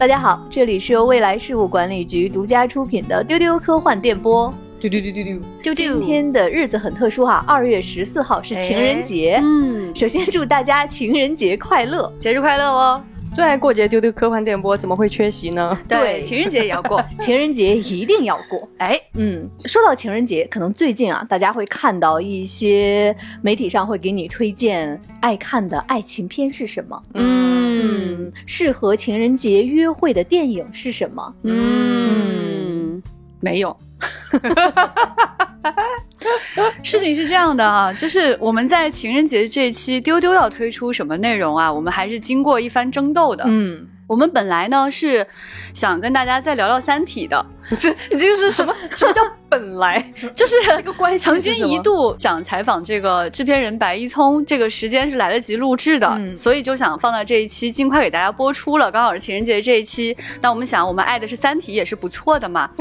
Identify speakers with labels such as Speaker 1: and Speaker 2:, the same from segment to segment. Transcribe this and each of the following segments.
Speaker 1: 大家好，这里是由未来事务管理局独家出品的丢丢科幻电波。
Speaker 2: 丢丢丢丢丢，
Speaker 1: 就今天的日子很特殊哈，二月十四号是情人节。嗯，首先祝大家情人节快乐，
Speaker 3: 节日快乐哦！
Speaker 2: 最爱过节丢丢科幻电波怎么会缺席呢？
Speaker 3: 对，情人节也要过，
Speaker 1: 情人节一定要过。
Speaker 3: 哎，
Speaker 1: 嗯，说到情人节，可能最近啊，大家会看到一些媒体上会给你推荐爱看的爱情片是什么？嗯，适合情人节约会的电影是什么？
Speaker 3: 嗯，没有。事情是这样的啊，就是我们在情人节这期丢丢要推出什么内容啊？我们还是经过一番争斗的。嗯。我们本来呢是想跟大家再聊聊《三体》的，
Speaker 2: 这 你这个是什么？什么叫本来？
Speaker 3: 就是
Speaker 2: 这个关系。
Speaker 3: 曾经一度想采访这个制片人白一聪，这个时间是来得及录制的，所以就想放到这一期，尽快给大家播出了。刚好是情人节这一期，那我们想，我们爱的是《三体》，也是不错的嘛。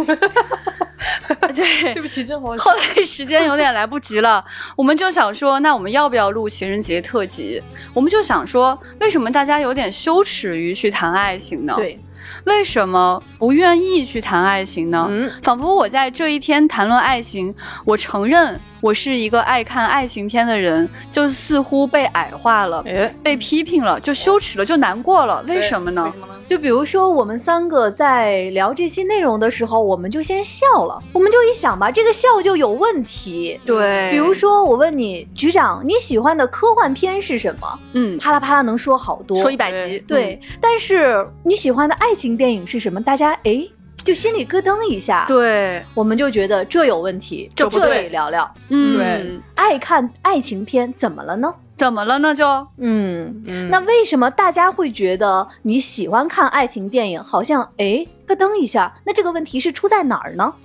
Speaker 2: 对，对不起，真好。
Speaker 3: 后来时间有点来不及了，我们就想说，那我们要不要录情人节特辑？我们就想说，为什么大家有点羞耻于去谈？爱情呢？
Speaker 1: 对，
Speaker 3: 为什么不愿意去谈爱情呢？嗯，仿佛我在这一天谈论爱情，我承认。我是一个爱看爱情片的人，就似乎被矮化了，被批评了，就羞耻了，就难过了。为什么呢？
Speaker 1: 就比如说，我们三个在聊这期内容的时候，我们就先笑了，我们就一想吧，这个笑就有问题。
Speaker 3: 对，
Speaker 1: 比如说我问你，局长，你喜欢的科幻片是什么？嗯，啪啦啪啦能说好多，
Speaker 3: 说一百集。
Speaker 1: 对，但是你喜欢的爱情电影是什么？大家哎。就心里咯噔一下，
Speaker 3: 对，
Speaker 1: 我们就觉得这有问题，
Speaker 3: 这
Speaker 1: 不对，聊聊，
Speaker 2: 嗯，对，
Speaker 1: 爱看爱情片怎么了呢？
Speaker 3: 怎么了呢？就，
Speaker 1: 嗯，那为什么大家会觉得你喜欢看爱情电影，好像哎咯噔一下？那这个问题是出在哪儿呢？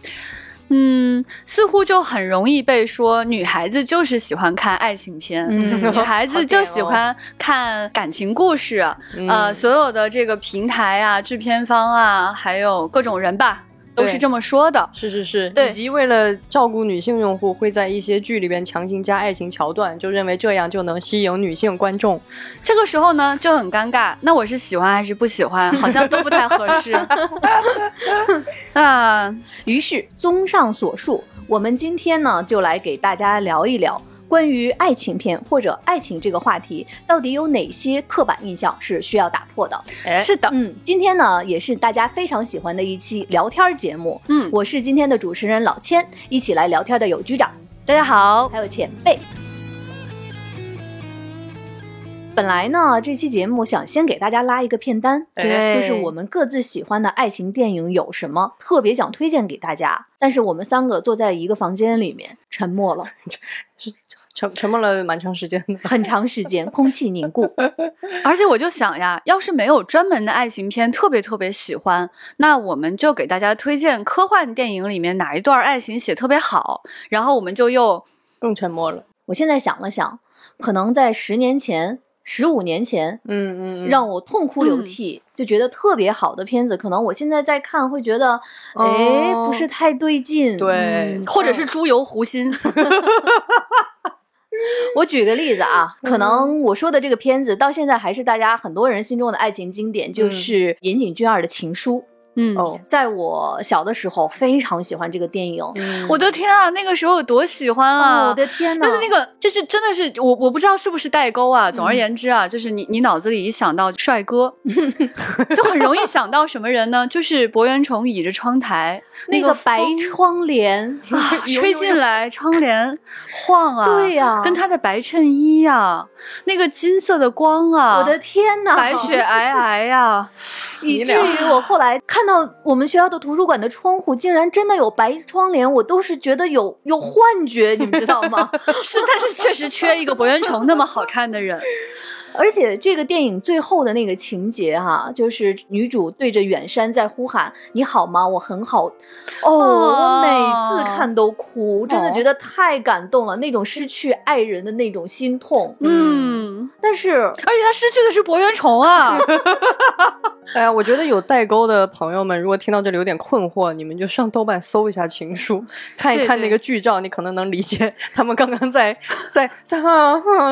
Speaker 3: 嗯，似乎就很容易被说女孩子就是喜欢看爱情片，女孩 子就喜欢看感情故事。呃，所有的这个平台啊、制片方啊，还有各种人吧。都是这么说的，
Speaker 2: 是是是，以及为了照顾女性用户，会在一些剧里边强行加爱情桥段，就认为这样就能吸引女性观众。
Speaker 3: 这个时候呢，就很尴尬。那我是喜欢还是不喜欢？好像都不太合适。
Speaker 1: 啊，于是综上所述，我们今天呢，就来给大家聊一聊。关于爱情片或者爱情这个话题，到底有哪些刻板印象是需要打破的？
Speaker 3: 是的，
Speaker 1: 嗯，今天呢也是大家非常喜欢的一期聊天节目。嗯，我是今天的主持人老千，一起来聊天的有局长，
Speaker 3: 大家好，
Speaker 1: 还有前辈。本来呢，这期节目想先给大家拉一个片单，
Speaker 3: 对，
Speaker 1: 就是我们各自喜欢的爱情电影有什么，特别想推荐给大家。但是我们三个坐在一个房间里面，沉默了，
Speaker 2: 是沉沉默了蛮长时间的，
Speaker 1: 很长时间，空气凝固。
Speaker 3: 而且我就想呀，要是没有专门的爱情片特别特别喜欢，那我们就给大家推荐科幻电影里面哪一段爱情写特别好，然后我们就又
Speaker 2: 更沉默了。
Speaker 1: 我现在想了想，可能在十年前。十五年前，嗯嗯，让我痛哭流涕，就觉得特别好的片子，可能我现在在看会觉得，哎，不是太对劲，
Speaker 2: 对，
Speaker 3: 或者是猪油糊心。
Speaker 1: 我举个例子啊，可能我说的这个片子到现在还是大家很多人心中的爱情经典，就是岩井俊二的情书。嗯哦，在我小的时候非常喜欢这个电影，
Speaker 3: 我的天啊，那个时候有多喜欢啊！
Speaker 1: 我的天呐，
Speaker 3: 但是那个就是真的是我我不知道是不是代沟啊。总而言之啊，就是你你脑子里一想到帅哥，就很容易想到什么人呢？就是博元崇倚着窗台，
Speaker 1: 那个白窗帘 啊
Speaker 3: 吹进来，窗帘晃啊，
Speaker 1: 对呀，
Speaker 3: 跟他的白衬衣呀，那个金色的光啊，
Speaker 1: 我的天呐，
Speaker 3: 白雪皑皑呀，
Speaker 1: 以至于我后来看。看到我们学校的图书馆的窗户竟然真的有白窗帘，我都是觉得有 有幻觉，你们知道吗？
Speaker 3: 是，但是确实缺一个博元崇那么好看的人。
Speaker 1: 而且这个电影最后的那个情节哈，就是女主对着远山在呼喊：“你好吗？我很好。”哦，我每次看都哭，真的觉得太感动了，那种失去爱人的那种心痛。嗯，但是而
Speaker 3: 且他失去的是博元崇啊。
Speaker 2: 哎呀，我觉得有代沟的朋友们，如果听到这里有点困惑，你们就上豆瓣搜一下《情书》，看一看那个剧照，你可能能理解他们刚刚在在在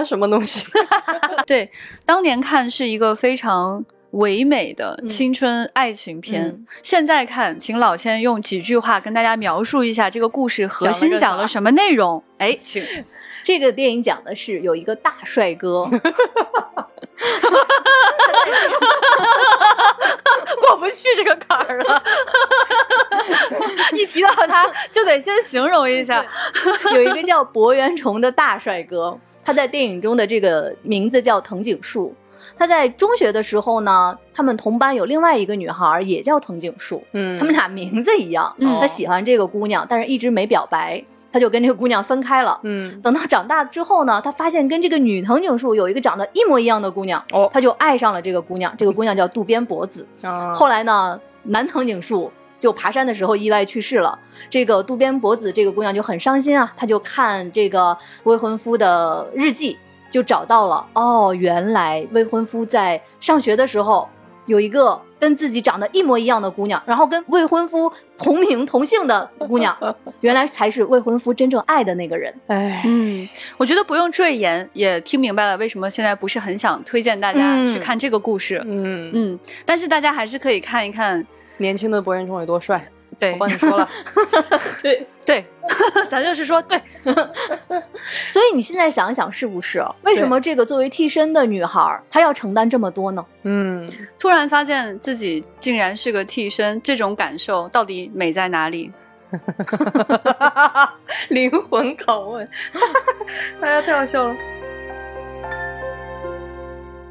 Speaker 2: 什么东西。
Speaker 3: 对。当年看是一个非常唯美的青春爱情片。
Speaker 1: 嗯
Speaker 3: 现在看，请老千用几句话跟大家描述一下这个故事核心
Speaker 2: 讲了
Speaker 3: 什么内容。哎，请。
Speaker 1: 这个电影讲的是有一个大帅哥，
Speaker 3: 过不去这个坎儿了。一提到他，就得先形容一下。
Speaker 1: 有一个叫博元崇的大帅哥，他在电影中的这个名字叫藤井树。他在中学的时候呢，他们同班有另外一个女孩也叫藤井树，
Speaker 2: 嗯
Speaker 1: 他们俩名字一样。
Speaker 3: 嗯
Speaker 1: 他喜欢这个姑娘，但是一直没表白，他就跟这个姑娘分开了。
Speaker 2: 嗯
Speaker 1: 等到长大之后呢，他发现跟这个女藤井树有一个长得一模一样的姑娘，
Speaker 2: 哦
Speaker 1: 他就爱上了这个姑娘。这个姑娘叫渡边博子。
Speaker 2: 啊
Speaker 1: 后来呢，男藤井树就爬山的时候意外去世了。这个渡边博子这个姑娘就很伤心啊，她就看这个未婚夫的日记，就找到了哦，原来未婚夫在上学的时候有一个跟自己长得一模一样的姑娘，然后跟未婚夫同名同姓的姑娘，原来才是未婚夫真正爱的那个人。
Speaker 2: 哎，
Speaker 3: 嗯，我觉得不用赘言，也听明白了为什么现在不是很想推荐大家
Speaker 2: 嗯
Speaker 3: 去看这个故事。
Speaker 2: 嗯，
Speaker 3: 嗯，但是大家还是可以看一看。
Speaker 2: 年轻的博元崇有多帅，
Speaker 3: 对
Speaker 2: 我帮你说了，
Speaker 1: 对，
Speaker 3: 对，咱就是说对。
Speaker 1: 所以你现在想一想，是不是？为什么这个作为替身的女孩，她要承担这么多呢？
Speaker 2: 嗯，
Speaker 3: 突然发现自己竟然是个替身，这种感受到底美在哪里？
Speaker 2: 灵魂拷问，哎呀，太好笑了，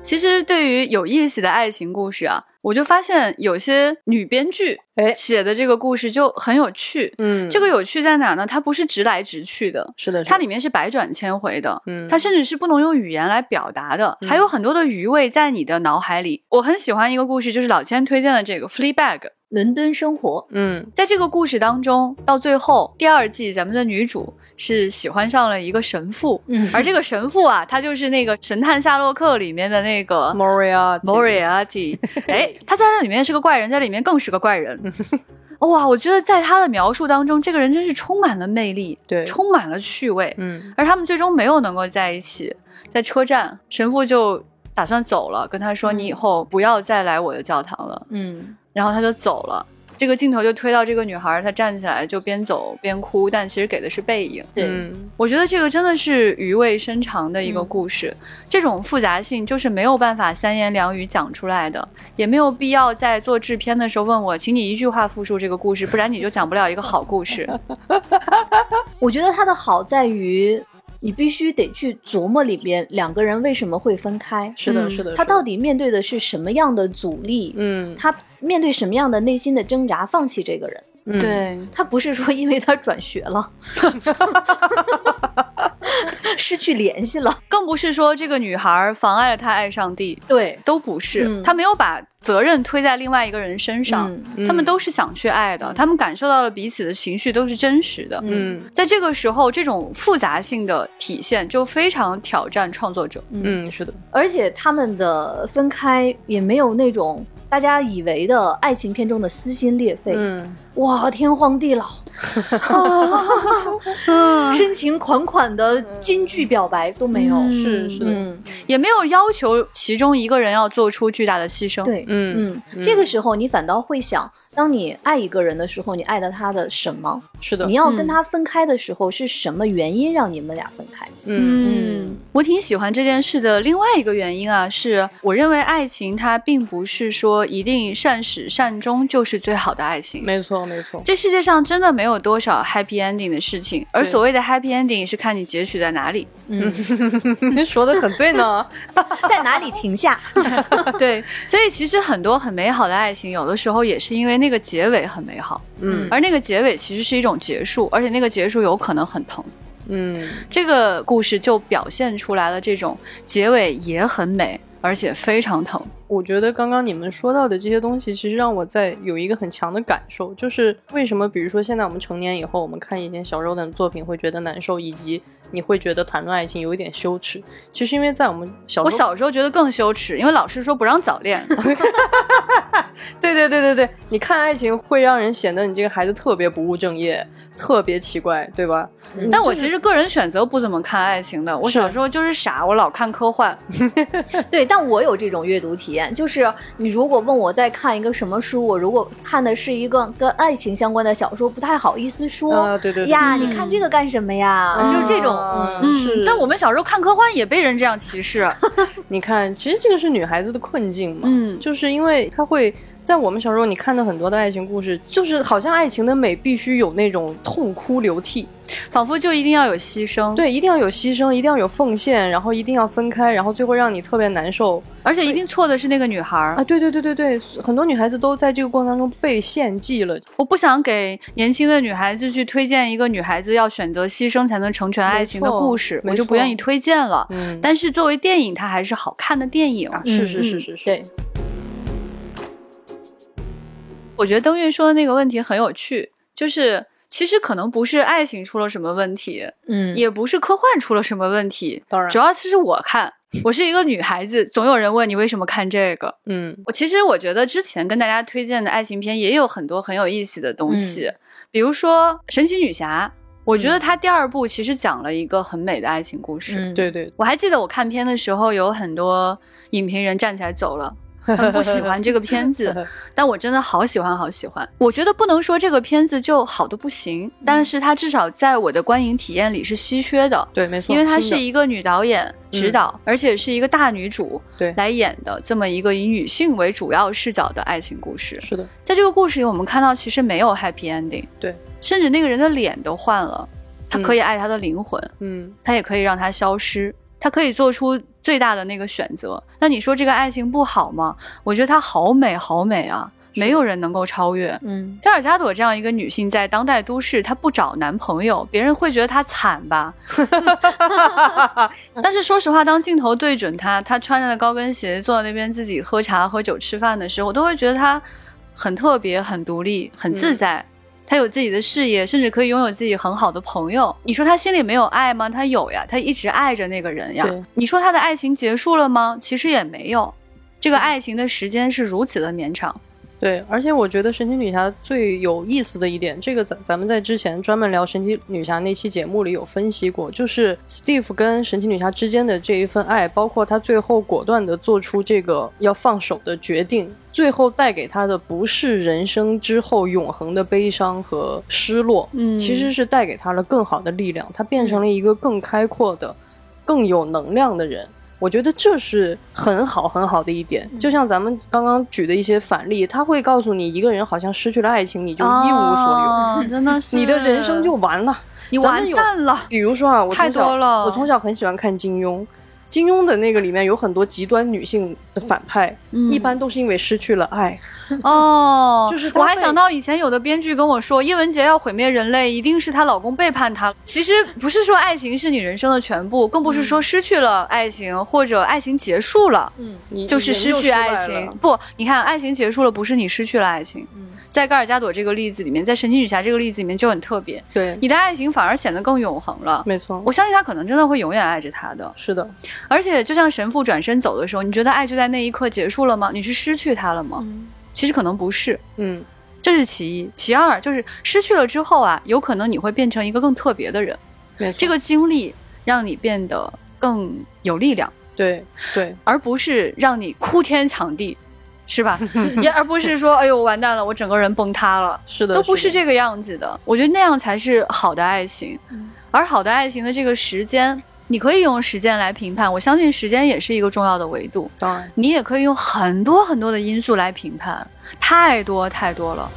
Speaker 3: 其实对于有意思的爱情故事啊，我就发现有些女编剧
Speaker 2: 哎
Speaker 3: 写的这个故事就很有趣。
Speaker 2: 嗯，
Speaker 3: 这个有趣在哪呢？它不是直来直去的，
Speaker 2: 是的，
Speaker 3: 它里面是百转千回的，
Speaker 2: 嗯
Speaker 3: 它甚至是不能用语言来表达的，
Speaker 2: 嗯
Speaker 3: 还有很多的余味在你的脑海里。我很喜欢一个故事，就是老千推荐的这个《Fleabag》。
Speaker 1: 伦敦生活，
Speaker 2: 嗯
Speaker 3: 在这个故事当中，到最后第二季，咱们的女主是喜欢上了一个神父，
Speaker 1: 嗯
Speaker 3: 而这个神父啊，他就是那个《神探夏洛克》里面的那个
Speaker 2: Moria
Speaker 3: Moriarty。哎，他在那里面是个怪人，在里面更是个怪人。哇，我觉得在他的描述当中，这个人真是充满了魅力，
Speaker 2: 对
Speaker 3: 充满了趣味。
Speaker 2: 嗯
Speaker 3: 而他们最终没有能够在一起，在车站，神父就打算走了，跟他说：“
Speaker 1: 嗯
Speaker 3: 你以后不要再来我的教堂了。
Speaker 1: 嗯，”
Speaker 3: 然后他就走了。这个镜头就推到这个女孩，她站起来就边走边哭，但其实给的是背影。
Speaker 1: 对，
Speaker 2: 嗯
Speaker 3: 我觉得这个真的是余味深长的一个
Speaker 1: 嗯
Speaker 3: 故事，这种复杂性就是没有办法三言两语讲出来的，也没有必要在做制片的时候问我，请你一句话复述这个故事，不然你就讲不了一个好故事。
Speaker 1: 我觉得它的好在于，你必须得去琢磨里边两个人为什么会分开，
Speaker 2: 是的，
Speaker 3: 嗯
Speaker 2: 是的，
Speaker 1: 他到底面对的是什么样的阻力，
Speaker 2: 嗯
Speaker 1: 他面对什么样的内心的挣扎，放弃这个人。
Speaker 2: 嗯。
Speaker 3: 对，
Speaker 1: 他不是说因为他转学了，失去联系了，
Speaker 3: 更不是说这个女孩妨碍了他爱上帝，
Speaker 1: 对，
Speaker 3: 都不是，
Speaker 1: 嗯。
Speaker 3: 他没有把责任推在另外一个人身上。
Speaker 1: 嗯
Speaker 3: 他们都是想去爱的，他们感受到了彼此的情绪都是真实的。
Speaker 2: 嗯。
Speaker 3: 在这个时候，这种复杂性的体现就非常挑战创作者。
Speaker 2: 嗯是的，
Speaker 1: 而且他们的分开也没有那种大家以为的爱情片中的撕心裂肺，
Speaker 2: 嗯
Speaker 1: 哇，天荒地老，
Speaker 3: 啊，
Speaker 1: 深情款款的金句表白都没有，
Speaker 3: 嗯
Speaker 2: 是是，
Speaker 1: 嗯，
Speaker 3: 也没有要求其中一个人要做出巨大的牺牲。，
Speaker 1: 对，
Speaker 2: 嗯
Speaker 1: 嗯，这个时候你反倒会想，当你爱一个人的时候，你爱的他的什么？
Speaker 2: 是的
Speaker 1: 你，要跟
Speaker 3: 嗯
Speaker 1: 他分开的时候，是什么原因让你们俩分开？
Speaker 2: 嗯
Speaker 3: 嗯，我挺喜欢这件事的。另外一个原因啊，是我认为爱情它并不是说一定善始善终就是最好的爱情。
Speaker 2: 没错没错，
Speaker 3: 这世界上真的没有多少 happy ending 的事情，而所谓的 happy ending 是看你截取在哪里。
Speaker 1: 嗯，
Speaker 2: 你 说的很对呢，
Speaker 1: 在哪里停下？
Speaker 3: 对，所以其实很多很美好的爱情，有的时候也是因为那个结尾很美好，
Speaker 2: 嗯
Speaker 3: 而那个结尾其实是一种结束，而且那个结束有可能很疼。
Speaker 2: 嗯
Speaker 3: 这个故事就表现出来了这种结尾也很美，而且非常疼。
Speaker 2: 我觉得刚刚你们说到的这些东西，其实让我在有一个很强的感受，就是为什么，比如说现在我们成年以后，我们看一些小时候的作品会觉得难受，以及你会觉得谈论爱情有一点羞耻。其实因为在我们小时候，
Speaker 3: 我小时候觉得更羞耻，因为老师说不让早恋。
Speaker 2: 对 对对对对对，你看爱情会让人显得你这个孩子特别不务正业，特别奇怪，对吧？
Speaker 3: 但我其实个人选择不怎么看爱情的，我小时候就是傻，我老看科幻。
Speaker 1: 对，但我有这种阅读体验，就是你如果问我在看一个什么书，我如果看的是一个跟爱情相关的小说，不太好意思说。
Speaker 2: 啊，对对
Speaker 1: 呀，你看这个干什么呀？就是这种。
Speaker 3: 嗯，但我们小时候看科幻也被人这样歧视。
Speaker 2: 你看，其实这个是女孩子的困境嘛。嗯，就是因为她会。在我们小时候，你看的很多的爱情故事，就是好像爱情的美必须有那种痛哭流涕，
Speaker 3: 仿佛就一定要有牺牲，
Speaker 2: 对，一定要有牺牲，一定要有奉献，然后一定要分开，然后最后让你特别难受，
Speaker 3: 而且一定错的是那个女孩
Speaker 2: 啊！对对对对对，很多女孩子都在这个过程当中被献祭了。
Speaker 3: 我不想给年轻的女孩子去推荐一个女孩子要选择牺牲才能成全爱情的故事，我就不愿意推荐了。嗯，但是作为电影，它还是好看的电影。
Speaker 2: 是是是是是，
Speaker 1: 对。
Speaker 3: 我觉得登月说的那个问题很有趣，就是其实可能不是爱情出了什么问题，嗯，也不是科幻出了什么问题，
Speaker 2: 当然，
Speaker 3: 主要是我看，我是一个女孩子，总有人问你为什么看这个，嗯，我其实我觉得之前跟大家推荐的爱情片也有很多很有意思的东西，比如说神奇女侠，我觉得它第二部其实讲了一个很美的爱情故事，
Speaker 2: 对对，
Speaker 3: 我还记得我看片的时候有很多影评人站起来走了。很不喜欢这个片子，但我真的好喜欢，好喜欢。我觉得不能说这个片子就好的不行，但是它至少在我的观影体验里是稀缺的。
Speaker 2: 对，没错，
Speaker 3: 因为它是一个女导演指导，而且是一个大女主
Speaker 2: 对
Speaker 3: 来演的这么一个以女性为主要视角的爱情故事。
Speaker 2: 是的，
Speaker 3: 在这个故事里，我们看到其实没有 happy ending，
Speaker 2: 对，
Speaker 3: 甚至那个人的脸都换了，他可以爱他的灵魂，嗯，他也可以让他消失。他可以做出最大的那个选择，那你说这个爱情不好吗？我觉得它好美，好美啊，没有人能够超越。嗯，菲尔加朵这样一个女性在当代都市，她不找男朋友，别人会觉得她惨吧？但是说实话，当镜头对准她，她穿着高跟鞋坐在那边自己喝茶、喝酒、吃饭的时候，我都会觉得她很特别、很独立、很自在。他有自己的事业，甚至可以拥有自己很好的朋友。你说他心里没有爱吗？他有呀，他一直爱着那个人呀。你说他的爱情结束了吗？其实也没有，这个爱情的时间是如此的绵长。
Speaker 2: 对，而且我觉得神奇女侠最有意思的一点，这个咱咱们在之前专门聊神奇女侠那期节目里有分析过，就是 Steve 跟神奇女侠之间的这一份爱，包括他最后果断的做出这个要放手的决定。最后带给他的不是人生之后永恒的悲伤和失落，嗯，其实是带给他了更好的力量，他变成了一个更开阔的、更有能量的人。我觉得这是很好很好的一点。就像咱们刚刚举的一些反例，他会告诉你，一个人好像失去了爱情，你就一无所
Speaker 3: 有，真的是，
Speaker 2: 你的人生就完了，
Speaker 3: 你完蛋了。
Speaker 2: 比如说啊，我从小我从小很喜欢看金庸。金庸的那个里面有很多极端女性的反派，一般都是因为失去了爱。
Speaker 3: 哦，就是我还想到以前有的编剧跟我说，叶文洁要毁灭人类，一定是她老公背叛她。其实不是说爱情是你人生的全部，更不是说失去了爱情或者爱情结束了，嗯，就是失去爱情。不，你看爱情结束了，不是你失去了爱情。嗯。在盖尔加朵这个例子里面，在神奇女侠这个例子里面就很特别。
Speaker 2: 对，
Speaker 3: 你的爱情反而显得更永恒了。
Speaker 2: 没错，
Speaker 3: 我相信他可能真的会永远爱着他的。
Speaker 2: 是的，
Speaker 3: 而且就像神父转身走的时候，你觉得爱就在那一刻结束了吗？你是失去他了吗？其实可能不是。嗯，这是其一，其二就是失去了之后啊，有可能你会变成一个更特别的人。这个经历让你变得更有力量。
Speaker 2: 对对，
Speaker 3: 而不是让你哭天抢地。是吧？也而不是说，哎呦，完蛋了，我整个人崩塌了。
Speaker 2: 是的，
Speaker 3: 都不是这个样子的。我觉得那样才是好的爱情。而好的爱情的这个时间，你可以用时间来评判。我相信时间也是一个重要的维度。
Speaker 2: 当然，
Speaker 3: 你也可以用很多很多的因素来评判，太多太多了。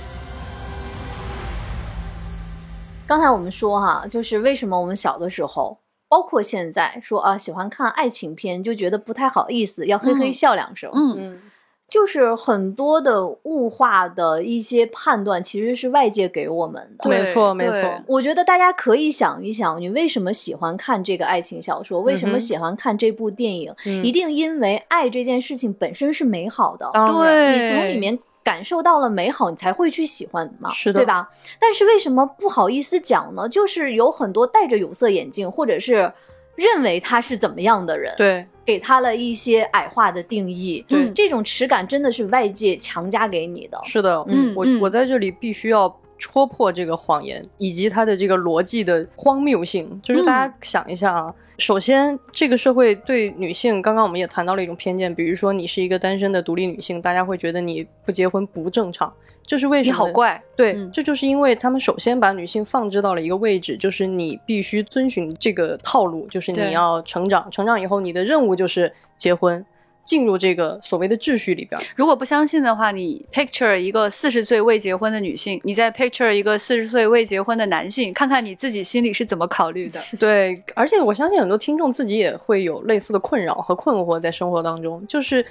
Speaker 1: 刚才我们说哈，就是为什么我们小的时候，包括现在说啊，喜欢看爱情片，就觉得不太好意思，要嘿嘿笑两声。嗯嗯。就是很多的物化的一些判断，其实是外界给我们的。
Speaker 2: 没错，没错。
Speaker 1: 我觉得大家可以想一想，你为什么喜欢看这个爱情小说？为什么喜欢看这部电影？一定因为爱这件事情本身是美好的。
Speaker 3: 对，
Speaker 1: 你从里面感受到了美好，你才会去喜欢嘛，
Speaker 2: 是的，
Speaker 1: 对吧？但是为什么不好意思讲呢？就是有很多戴着有色眼镜，或者是认为他是怎么样的人。
Speaker 2: 对。
Speaker 1: 给他了一些矮化的定义。
Speaker 2: 对
Speaker 1: 这种耻感真的是外界强加给你的。
Speaker 2: 是的，
Speaker 3: 嗯我
Speaker 2: 我在这里必须要戳破这个谎言以及它的这个逻辑的荒谬性。就是大家想一下啊，首先这个社会对女性，刚刚我们也谈到了一种偏见，比如说你是一个单身的独立女性，大家会觉得你不结婚不正常，这是为什
Speaker 3: 你
Speaker 2: 么？
Speaker 3: 好怪，
Speaker 2: 对，
Speaker 3: 嗯
Speaker 2: 这就是因为他们首先把女性放置到了一个位置，就是你必须遵循这个套路，就是你要成长，成长以后你的任务就是结婚，进入这个所谓的秩序里边。
Speaker 3: 如果不相信的话，你 picture 一个四十岁未结婚的女性，你再 picture 一个四十岁未结婚的男性，看看你自己心里是怎么考虑的。
Speaker 2: 对，而且我相信很多听众自己也会有类似的困扰和困惑在生活当中，就是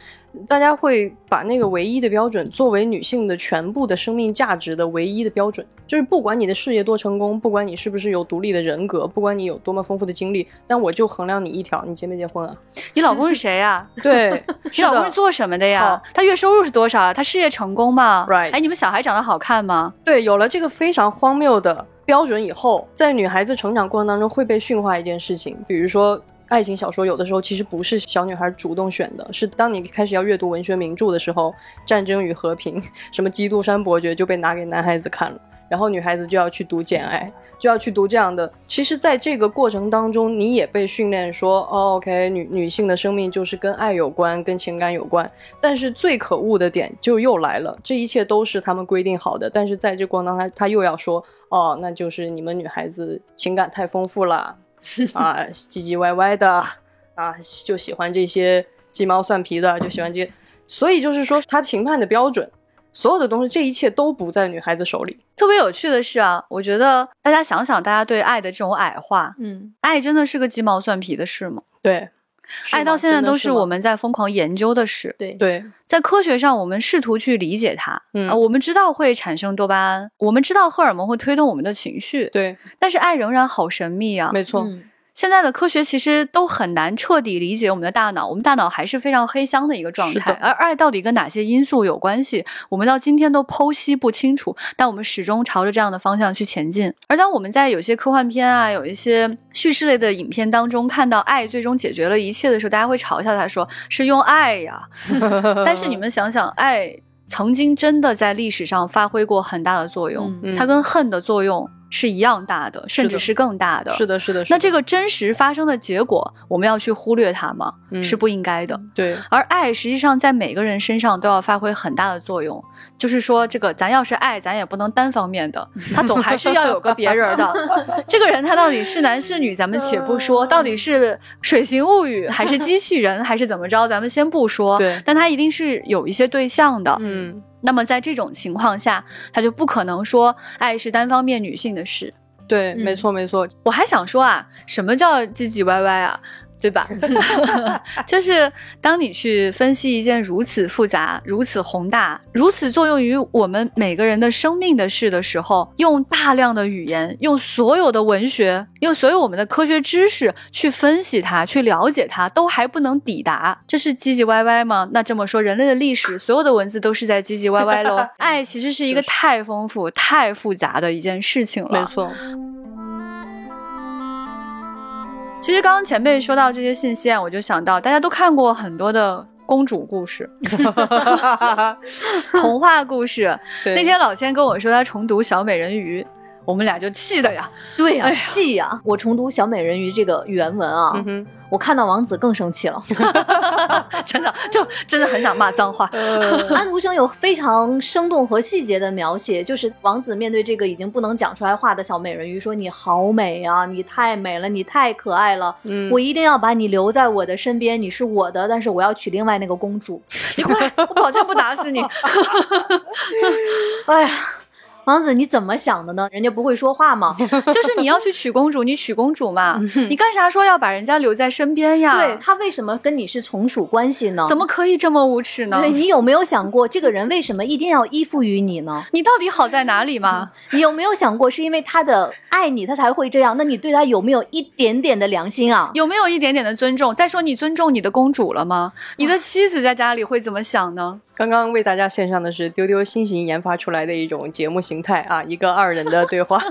Speaker 2: 大家会把那个唯一的标准作为女性的全部的生命价值的唯一的标准，就是不管你的事业多成功，不管你是不是有独立的人格，不管你有多么丰富的经历，但我就衡量你一条，你结没结婚啊？
Speaker 3: 你老公是谁呀、
Speaker 2: 对，
Speaker 3: 你老公是做什么的呀？他月收入是多少啊？他事业成功吗
Speaker 2: Right
Speaker 3: 哎，你们小孩长得好看吗？
Speaker 2: 对，有了这个非常荒谬的标准以后，在女孩子成长过程当中会被驯化一件事情，比如说。爱情小说有的时候其实不是小女孩主动选的，是当你开始要阅读文学名著的时候，《战争与和平》什么《基督山伯爵》就被拿给男孩子看了，然后女孩子就要去读《简爱》，就要去读这样的。其实，在这个过程当中，你也被训练说，哦，OK，女女性的生命就是跟爱有关，跟情感有关。但是最可恶的点就又来了，这一切都是他们规定好的，但是在这过程当中，他他又要说，哦，那就是你们女孩子情感太丰富了，啊，唧唧歪歪的，啊，就喜欢这些鸡毛蒜皮的，就喜欢这些，所以就是说，他评判的标准，所有的东西，这一切都不在女孩子手里。
Speaker 3: 特别有趣的是啊，我觉得大家想想，大家对爱的这种矮化，
Speaker 1: 嗯，
Speaker 3: 爱真的是个鸡毛蒜皮的事吗？
Speaker 2: 对，
Speaker 3: 爱到现在都是我们在疯狂研究的事。
Speaker 1: 对，
Speaker 2: 对，
Speaker 3: 在科学上，我们试图去理解它。
Speaker 2: 嗯
Speaker 3: 啊，我们知道会产生多巴胺，我们知道荷尔蒙会推动我们的情绪，
Speaker 2: 对，
Speaker 3: 但是爱仍然好神秘啊。
Speaker 2: 没错，
Speaker 1: 嗯
Speaker 3: 现在的科学其实都很难彻底理解我们的大脑，我们大脑还是非常黑箱的一个状态。而爱到底跟哪些因素有关系，我们到今天都剖析不清楚，但我们始终朝着这样的方向去前进。而当我们在有些科幻片啊，有一些叙事类的影片当中看到爱最终解决了一切的时候，大家会嘲笑他说是用爱呀。但是你们想想，爱曾经真的在历史上发挥过很大的作用，
Speaker 2: 嗯
Speaker 3: 它跟恨的作用是一样大的，甚至是更大的。
Speaker 2: 是的，是的，是的
Speaker 3: 那这个真实发生的结果，我们要去忽略它吗？
Speaker 2: 嗯
Speaker 3: 是不应该的。
Speaker 2: 对，
Speaker 3: 而爱实际上在每个人身上都要发挥很大的作用，就是说，这个咱要是爱，咱也不能单方面的，他总还是要有个别人的。这个人他到底是男是女，咱们且不说，到底是水形物语还是机器人还是怎么着，咱们先不说。
Speaker 2: 对
Speaker 3: 但他一定是有一些对象的。
Speaker 2: 嗯，
Speaker 3: 那么在这种情况下，他就不可能说爱是单方面女性的事。
Speaker 2: 对，
Speaker 1: 嗯
Speaker 2: 没错，没错，
Speaker 3: 我还想说啊，什么叫唧唧歪歪啊？对吧？就是当你去分析一件如此复杂、如此宏大、如此作用于我们每个人的生命的事的时候，用大量的语言，用所有的文学，用所有我们的科学知识去分析它、去了解它，都还不能抵达，这是唧唧歪歪吗？那这么说，人类的历史所有的文字都是在唧唧歪歪喽？爱其实是一个太丰富、太复杂的一件事情了。
Speaker 2: 没错，
Speaker 3: 其实刚刚前辈说到这些信息啊，我就想到大家都看过很多的公主故事、童话故事。
Speaker 2: 对
Speaker 3: 那天老千跟我说他重读《小美人鱼》，我们俩就气的呀，
Speaker 1: 对呀、
Speaker 3: 哎呀
Speaker 1: 气呀！我重读《小美人鱼》这个原文啊，
Speaker 2: 嗯，
Speaker 1: 我看到王子更生气了。
Speaker 3: 真的就真的很想骂脏话。
Speaker 2: 呃，
Speaker 1: 安徒生有非常生动和细节的描写，就是王子面对这个已经不能讲出来话的小美人鱼说：“你好美啊，你太美了，你太可爱了，
Speaker 2: 嗯
Speaker 1: 我一定要把你留在我的身边，你是我的，但是我要娶另外那个公主。
Speaker 3: 你过来，我保证不打死你。”
Speaker 1: 哎呀，王子你怎么想的呢？人家不会说话吗？
Speaker 3: 就是你要去娶公主，你娶公主嘛，你干啥说要把人家留在身边呀？
Speaker 1: 对，他为什么跟你是从属关系呢？
Speaker 3: 怎么可以这么无耻呢？
Speaker 1: 对你有没有想过，这个人为什么一定要依附于你呢？
Speaker 3: 你到底好在哪里吗？
Speaker 1: 你有没有想过，是因为他的爱你，他才会这样？那你对他有没有一点点的良心啊？
Speaker 3: 有没有一点点的尊重？再说，你尊重你的公主了吗？你的妻子在家里会怎么想呢？
Speaker 2: 刚刚为大家献上的是丢丢新型研发出来的一种节目形态啊，一个二人的对话。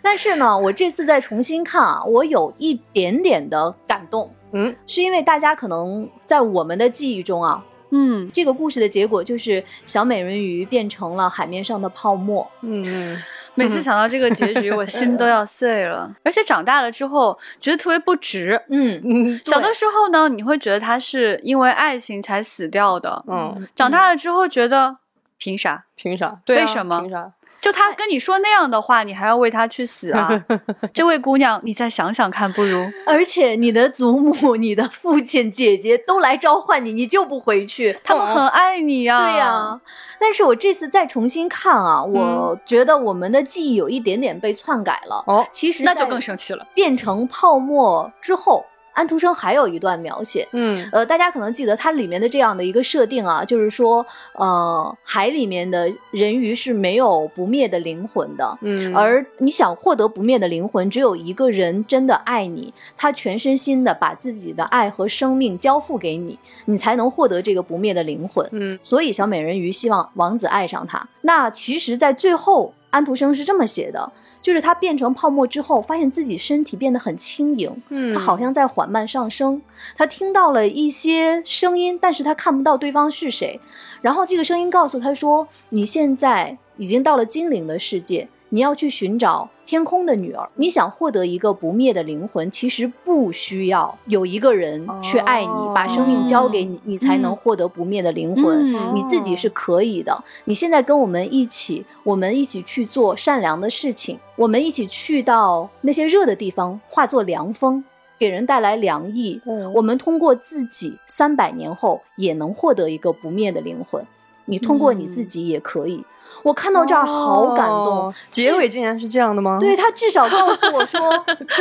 Speaker 1: 但是呢，我这次再重新看啊，我有一点点的感动。
Speaker 2: 嗯，
Speaker 1: 是因为大家可能在我们的记忆中啊，
Speaker 3: 嗯，
Speaker 1: 这个故事的结果就是小美人鱼变成了海面上的泡沫。
Speaker 2: 嗯，
Speaker 3: 每次想到这个结局，我心都 要碎了。而且长大了之后，觉得特别不值。
Speaker 1: 嗯，
Speaker 2: 嗯
Speaker 3: 小的时候呢，你会觉得他是因为爱情才死掉的。
Speaker 2: 嗯，
Speaker 3: 长大了之后，觉得凭啥？
Speaker 2: 凭啥？对啊
Speaker 3: 为什么
Speaker 2: 凭啥？
Speaker 3: 就他跟你说那样的话，你还要为他去死啊？这位姑娘，你再想想看，不如
Speaker 1: 而且你的祖母、你的父亲、姐姐都来召唤你，你就不回去。
Speaker 3: 他们很爱你呀、
Speaker 1: 对呀、但是我这次再重新看啊，我觉得我们的记忆有一点点被篡改了。
Speaker 2: 哦，
Speaker 1: 其实
Speaker 3: 那就更生气了。
Speaker 1: 变成泡沫之后，安徒生还有一段描写。
Speaker 2: 嗯
Speaker 1: 呃，大家可能记得它里面的这样的一个设定啊，就是说，呃，海里面的人鱼是没有不灭的灵魂的，
Speaker 2: 嗯，
Speaker 1: 而你想获得不灭的灵魂，只有一个人真的爱你，他全身心的把自己的爱和生命交付给你，你才能获得这个不灭的灵魂。
Speaker 2: 嗯
Speaker 1: 所以小美人鱼希望王子爱上她。那其实，在最后，安徒生是这么写的，就是他变成泡沫之后，发现自己身体变得很轻盈，
Speaker 2: 嗯，
Speaker 1: 他好像在缓慢上升。他听到了一些声音，但是他看不到对方是谁。然后这个声音告诉他说：“你现在已经到了精灵的世界，你要去寻找天空的女儿。你想获得一个不灭的灵魂，其实不需要有一个人去爱你，
Speaker 2: 哦
Speaker 1: 把生命交给你，你才能
Speaker 3: 嗯
Speaker 1: 获得不灭的灵魂。
Speaker 3: 嗯
Speaker 1: 你自己是可以的。你现在跟我们一起，我们一起去做善良的事情，我们一起去到那些热的地方，化作凉风，给人带来凉意。
Speaker 2: 哦
Speaker 1: 我们通过自己，三百年后也能获得一个不灭的灵魂。你通过你自己也可以。我看到这儿好感动
Speaker 2: 哦。结尾竟然是这样的吗？
Speaker 1: 对他至少告诉我说，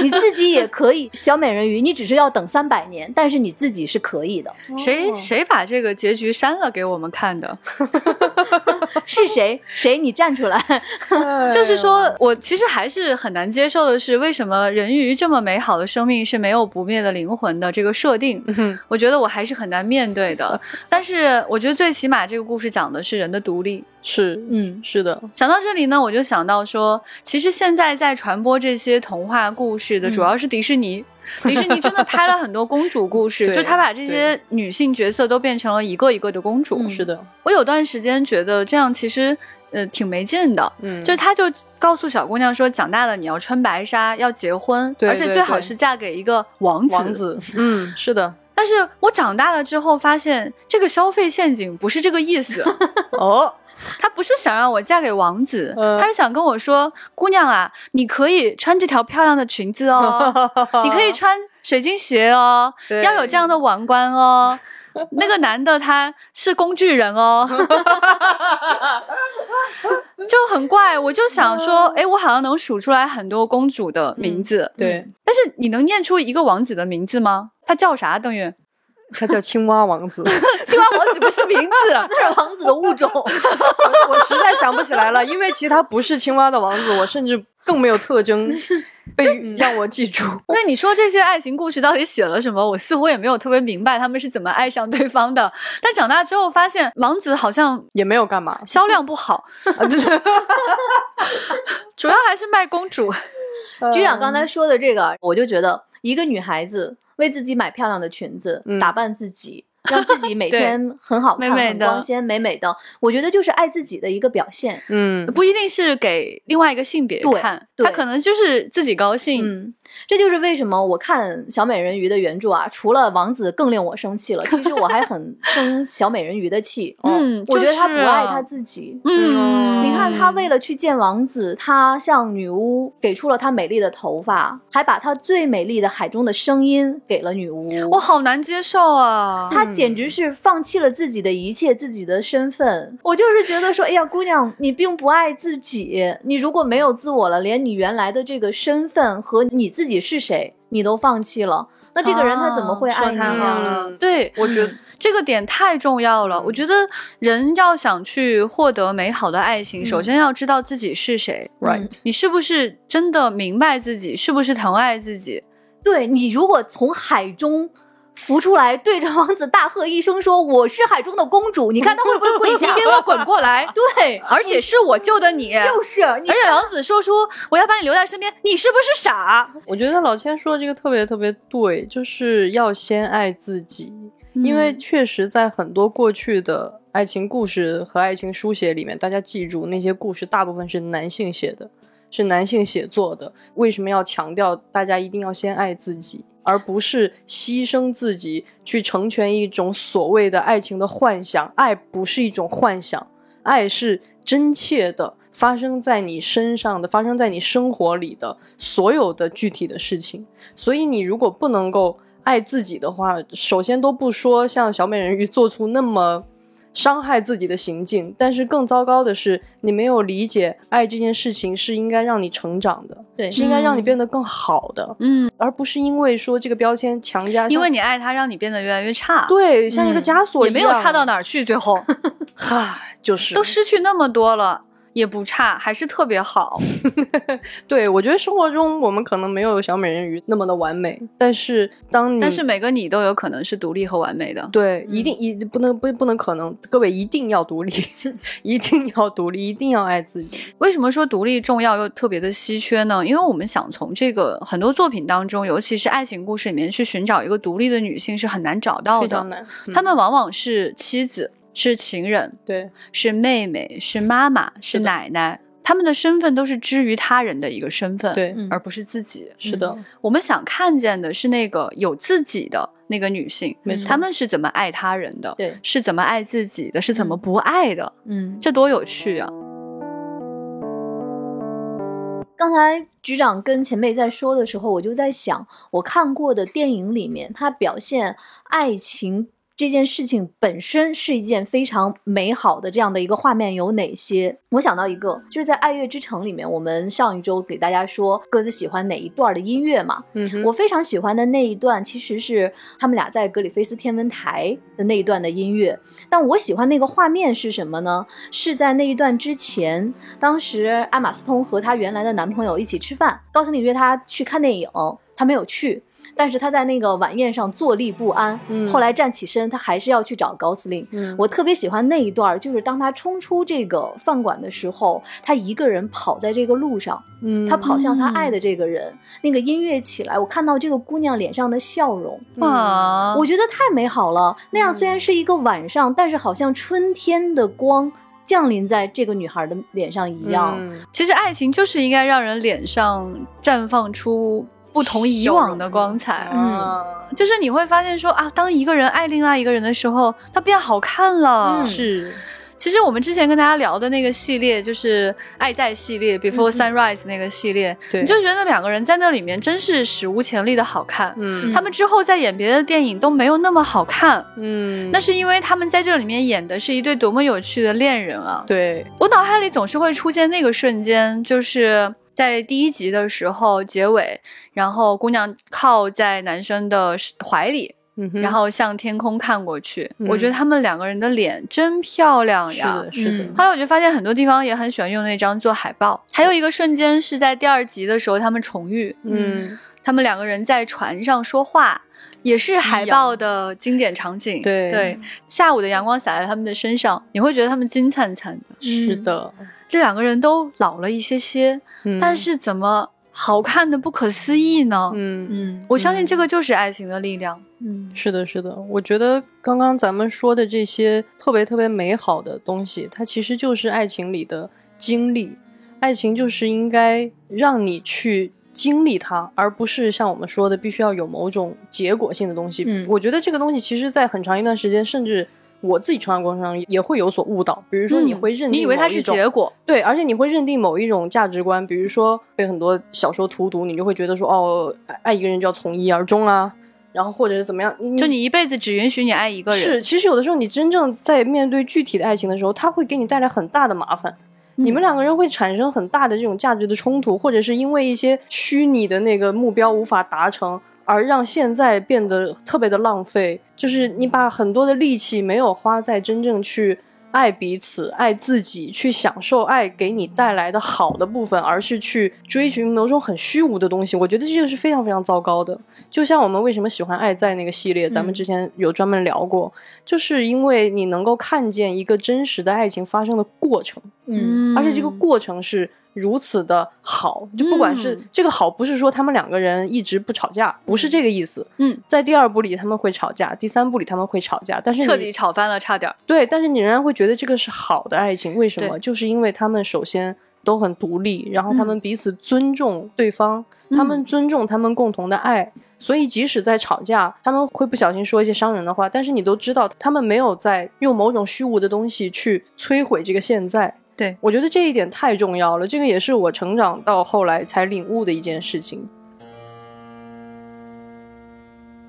Speaker 1: 你自己也可以。小美人鱼，你只是要等三百年，但是你自己是可以的。
Speaker 3: 谁
Speaker 2: 哦
Speaker 3: 谁把这个结局删了给我们看的？
Speaker 1: 是谁？谁？你站出来。
Speaker 2: 哎
Speaker 3: 就是说我其实还是很难接受的是，为什么人鱼这么美好的生命是没有不灭的灵魂的这个设定？
Speaker 2: 嗯
Speaker 3: 我觉得我还是很难面对的。但是我觉得最起码这个故事讲的是人的独立。
Speaker 2: 是
Speaker 1: 嗯，
Speaker 2: 是的，
Speaker 3: 想到这里呢，我就想到说，其实现在在传播这些童话故事的主要是迪士尼。迪士尼真的拍了很多公主故事，就他把这些女性角色都变成了一个一个的公主。
Speaker 1: 嗯
Speaker 2: 是的，
Speaker 3: 我有段时间觉得这样其实呃挺没劲的，
Speaker 2: 嗯，
Speaker 3: 就他就告诉小姑娘说，长大了你要穿白纱，要结婚，
Speaker 2: 对对
Speaker 3: 而且最好是嫁给一个王子。
Speaker 2: 王子，嗯，是的，
Speaker 3: 但是我长大了之后发现，这个消费陷阱不是这个意思。
Speaker 2: 哦，
Speaker 3: 他不是想让我嫁给王子，
Speaker 2: 嗯
Speaker 3: 他是想跟我说，姑娘啊，你可以穿这条漂亮的裙子哦，你可以穿水晶鞋哦，要有这样的王冠哦。那个男的他是工具人哦，就很怪。我就想说，哎，我好像能数出来很多公主的名字，
Speaker 2: 对，
Speaker 3: 但是你能念出一个王子的名字吗？他叫啥？邓月？
Speaker 2: 他叫青蛙王子，
Speaker 3: 青蛙王子不是名字，
Speaker 1: 那是王子的物种。
Speaker 2: 我我实在想不起来了，因为其他不是青蛙的王子，我甚至更没有特征被 让我记住。
Speaker 3: 那你说这些爱情故事到底写了什么？我似乎也没有特别明白他们是怎么爱上对方的。但长大之后发现，王子好像
Speaker 2: 也没有干嘛，
Speaker 3: 销量不好，
Speaker 2: 啊，对
Speaker 3: 主要还是卖公主。
Speaker 1: 局长刚才说的这个，我就觉得一个女孩子为自己买漂亮的裙子，
Speaker 2: 嗯
Speaker 1: 打扮自己。让自己每天很好看、
Speaker 3: 美美的
Speaker 1: 很光鲜、美美的，我觉得就是爱自己的一个表现。
Speaker 2: 嗯，
Speaker 3: 不一定是给另外一个性别
Speaker 1: 对
Speaker 3: 看，他可能就是自己高兴。
Speaker 1: 嗯，这就是为什么我看小美人鱼的原著啊，除了王子更令我生气了，其实我还很 生小美人鱼的气。
Speaker 3: 嗯
Speaker 1: 我觉得他不爱他自己。
Speaker 3: 嗯，
Speaker 1: 你看，他为了去见王子，他向女巫给出了她美丽的头发，还把他最美丽的海中的声音给了女巫。
Speaker 3: 我好难接受啊！
Speaker 1: 她简直是放弃了自己的一切，自己的身份。我就是觉得说，哎呀，姑娘，你并不爱自己。你如果没有自我了，连你原来的这个身份和你自己是谁，你都放弃了，那这个人他怎么会爱你
Speaker 3: 啊说太好
Speaker 1: 呀？
Speaker 3: 对
Speaker 2: 我觉得
Speaker 3: 这个点太重要了。我觉得人要想去获得美好的爱情，
Speaker 1: 嗯
Speaker 3: 首先要知道自己是谁。
Speaker 2: right，
Speaker 3: 你是不是真的明白自己？是不是疼爱自己？
Speaker 1: 对你如果从海中浮出来，对着王子大喝一声说：“我是海中的公主！”你看他会不会跪下？
Speaker 3: 你给我滚过来！
Speaker 1: 对，
Speaker 3: 而且是我救的你，
Speaker 1: 就是。而
Speaker 3: 且王子说出我要把你留在身边，你是不是傻？
Speaker 2: 我觉得老千说的这个特别特别对，就是要先爱自己，因为确实在很多过去的爱情故事和爱情书写里面，大家记住那些故事大部分是男性写的，是男性写作的。为什么要强调大家一定要先爱自己？而不是牺牲自己去成全一种所谓的爱情的幻想，爱不是一种幻想，爱是真切的发生在你身上的，发生在你生活里的所有的具体的事情。所以，你如果不能够爱自己的话，首先都不说像小美人鱼做出那么。伤害自己的行径，但是更糟糕的是，你没有理解爱这件事情是应该让你成长的，
Speaker 1: 对，
Speaker 2: 是应该让你变得更好的，
Speaker 3: 嗯，
Speaker 2: 而不是因为说这个标签强加，
Speaker 3: 因为你爱他，让你变得越来越差，
Speaker 2: 对，像一个枷锁一样
Speaker 3: 也没有差到哪儿去，最后，
Speaker 2: 哈，就是
Speaker 3: 都失去那么多了。也不差，还是特别好。
Speaker 2: 对，我觉得生活中我们可能没有小美人鱼那么的完美，但是当你，
Speaker 3: 但是每个你都有可能是独立和完美的。
Speaker 2: 对，一定一不能不不能可能，各位一定要独立，一定要独立，一定要爱自己。
Speaker 3: 为什么说独立重要又特别的稀缺呢？因为我们想从这个很多作品当中，尤其是爱情故事里面去寻找一个独立的女性是很难找到的，
Speaker 2: 非常难。
Speaker 3: 她们往往是妻子。是情人，
Speaker 2: 对，
Speaker 3: 是妹妹，是妈妈，是奶奶，他们的身份都是之于他人的一个身份，
Speaker 2: 对，
Speaker 3: 而不是自己。
Speaker 2: 是的，
Speaker 3: 我们想看见的是那个有自己的那个女性，他们是怎么爱他人的，
Speaker 1: 对，
Speaker 3: 是怎么爱自己的，是怎么不爱的，
Speaker 1: 嗯，
Speaker 3: 这多有趣啊！
Speaker 1: 刚才局长跟前辈在说的时候，我就在想，我看过的电影里面，他表现爱情。这件事情本身是一件非常美好的这样的一个画面有哪些？我想到一个，就是在《爱乐之城》里面，我们上一周给大家说各自喜欢哪一段的音乐嘛。
Speaker 2: 嗯，
Speaker 1: 我非常喜欢的那一段其实是他们俩在格里菲斯天文台的那一段的音乐。但我喜欢那个画面是什么呢？是在那一段之前，当时艾玛斯通和她原来的男朋友一起吃饭，高司令约她去看电影，她没有去。但是他在那个晚宴上坐立不安，后来站起身，他还是要去找高司令。我特别喜欢那一段，就是当他冲出这个饭馆的时候，他一个人跑在这个路上，嗯他跑向他爱的这个人。那个音乐起来，我看到这个姑娘脸上的笑容，
Speaker 3: 啊，
Speaker 1: 我觉得太美好了。那样虽然是一个晚上，但是好像春天的光降临在这个女孩的脸上一样。
Speaker 3: 其实爱情就是应该让人脸上绽放出。不同以往的光彩，嗯，就是你会发现说啊，当一个人爱另外一个人的时候，他变好看了。
Speaker 2: 是，
Speaker 3: 其实我们之前跟大家聊的那个系列，就是《爱在》系列，Before Sunrise 那个系列，
Speaker 2: 对，
Speaker 3: 你就觉得两个人在那里面真是史无前例的好看。
Speaker 2: 嗯，
Speaker 3: 他们之后再演别的电影都没有那么好看。
Speaker 2: 嗯，
Speaker 3: 那是因为他们在这里面演的是一对多么有趣的恋人啊！
Speaker 2: 对
Speaker 3: 我脑海里总是会出现那个瞬间，就是。在第一集的时候，结尾，然后姑娘靠在男生的怀里，然后向天空看过去。我觉得他们两个人的脸真漂亮呀！
Speaker 2: 是的，是的。
Speaker 3: 后来我就发现很多地方也很喜欢用那张做海报。还有一个瞬间是在第二集的时候，他们重遇，
Speaker 2: 嗯，
Speaker 3: 他们两个人在船上说话，也是海报的经典场景。
Speaker 2: 对
Speaker 3: 对，下午的阳光洒在他们的身上，你会觉得他们金灿灿的。
Speaker 2: 是的。
Speaker 3: 这两个人都老了一些些，但是怎么好看的不可思议呢？
Speaker 2: 嗯
Speaker 3: 嗯，我相信这个就是爱情的力量。
Speaker 1: 嗯，
Speaker 2: 是的，是的。我觉得刚刚咱们说的这些特别特别美好的东西，它其实就是爱情里的经历。爱情就是应该让你去经历它，而不是像我们说的必须要有某种结果性的东西。
Speaker 1: 嗯，
Speaker 2: 我觉得这个东西其实在很长一段时间，甚至。我自己成长过程中也会有所误导，比如说你会认定
Speaker 3: 你以为它是结果，
Speaker 2: 对，而且你会认定某一种价值观，比如说被很多小说荼毒，你就会觉得说哦，爱一个人就要从一而终啊，然后或者是怎么样，
Speaker 3: 就你一辈子只允许你爱一个人。
Speaker 2: 是，其实有的时候你真正在面对具体的爱情的时候，它会给你带来很大的麻烦，你们两个人会产生很大的这种价值的冲突，或者是因为一些虚拟的那个目标无法达成。而让现在变得特别的浪费，就是你把很多的力气没有花在真正去爱彼此、爱自己，去享受爱给你带来的好的部分，而是去追寻某种很虚无的东西。我觉得这个是非常非常糟糕的。就像我们为什么喜欢《爱在》那个系列，咱们之前有专门聊过，就是因为你能够看见一个真实的爱情发生的过程，
Speaker 1: 嗯，
Speaker 2: 而且这个过程是。如此的好，就不管是这个好，不是说他们两个人一直不吵架，不是这个意思。
Speaker 3: 嗯，
Speaker 2: 在第二部里他们会吵架，第三部里他们会吵架，但是
Speaker 3: 彻底吵翻了，差点。
Speaker 2: 对，但是你仍然会觉得这个是好的爱情，为什么？就是因为他们首先都很独立，然后他们彼此尊重对方，他们尊重他们共同的爱，所以即使在吵架，他们会不小心说一些伤人的话，但是你都知道他们没有在用某种虚无的东西去摧毁这个现在。
Speaker 3: 对，
Speaker 2: 我觉得这一点太重要了，这个也是我成长到后来才领悟的一件事情。